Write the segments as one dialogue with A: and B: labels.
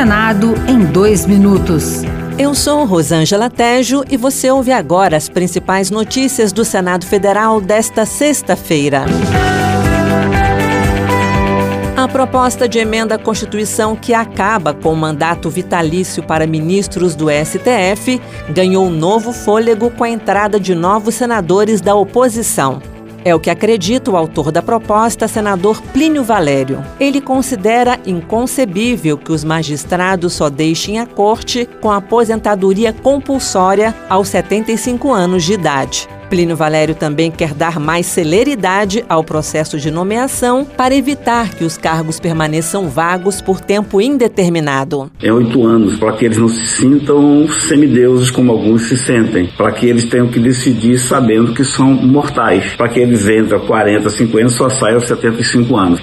A: Senado em dois minutos.
B: Eu sou Rosângela Tejo e você ouve agora as principais notícias do Senado Federal desta sexta-feira. A proposta de emenda à Constituição que acaba com o mandato vitalício para ministros do STF ganhou novo fôlego com a entrada de novos senadores da oposição. É o que acredita o autor da proposta, senador Plínio Valério. Ele considera inconcebível que os magistrados só deixem a corte com a aposentadoria compulsória aos 75 anos de idade. Plínio Valério também quer dar mais celeridade ao processo de nomeação para evitar que os cargos permaneçam vagos por tempo indeterminado.
C: É oito anos, para que eles não se sintam semideuses como alguns se sentem, para que eles tenham que decidir sabendo que são mortais, para que eles entrem a 40, 50 só saiam aos 75 anos.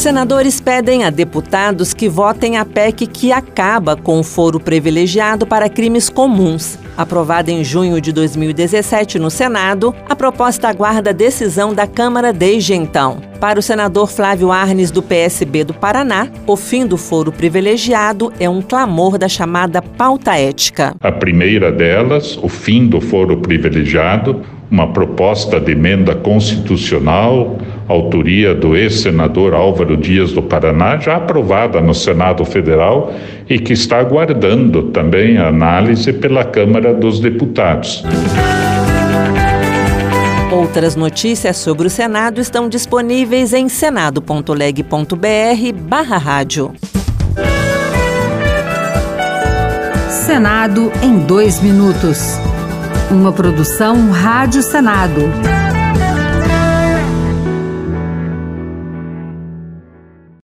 B: Senadores pedem a deputados que votem a PEC que acaba com o foro privilegiado para crimes comuns. Aprovada em junho de 2017 no Senado, a proposta aguarda decisão da Câmara desde então. Para o senador Flávio Arnes, do PSB do Paraná, o fim do foro privilegiado é um clamor da chamada pauta ética.
D: A primeira delas, o fim do foro privilegiado, uma proposta de emenda constitucional, autoria do ex-senador Álvaro Dias do Paraná, já aprovada no Senado Federal e que está aguardando também a análise pela Câmara dos Deputados.
B: Outras notícias sobre o Senado estão disponíveis em senado.leg.br barra rádio.
A: Senado em dois minutos. Uma produção Rádio Senado.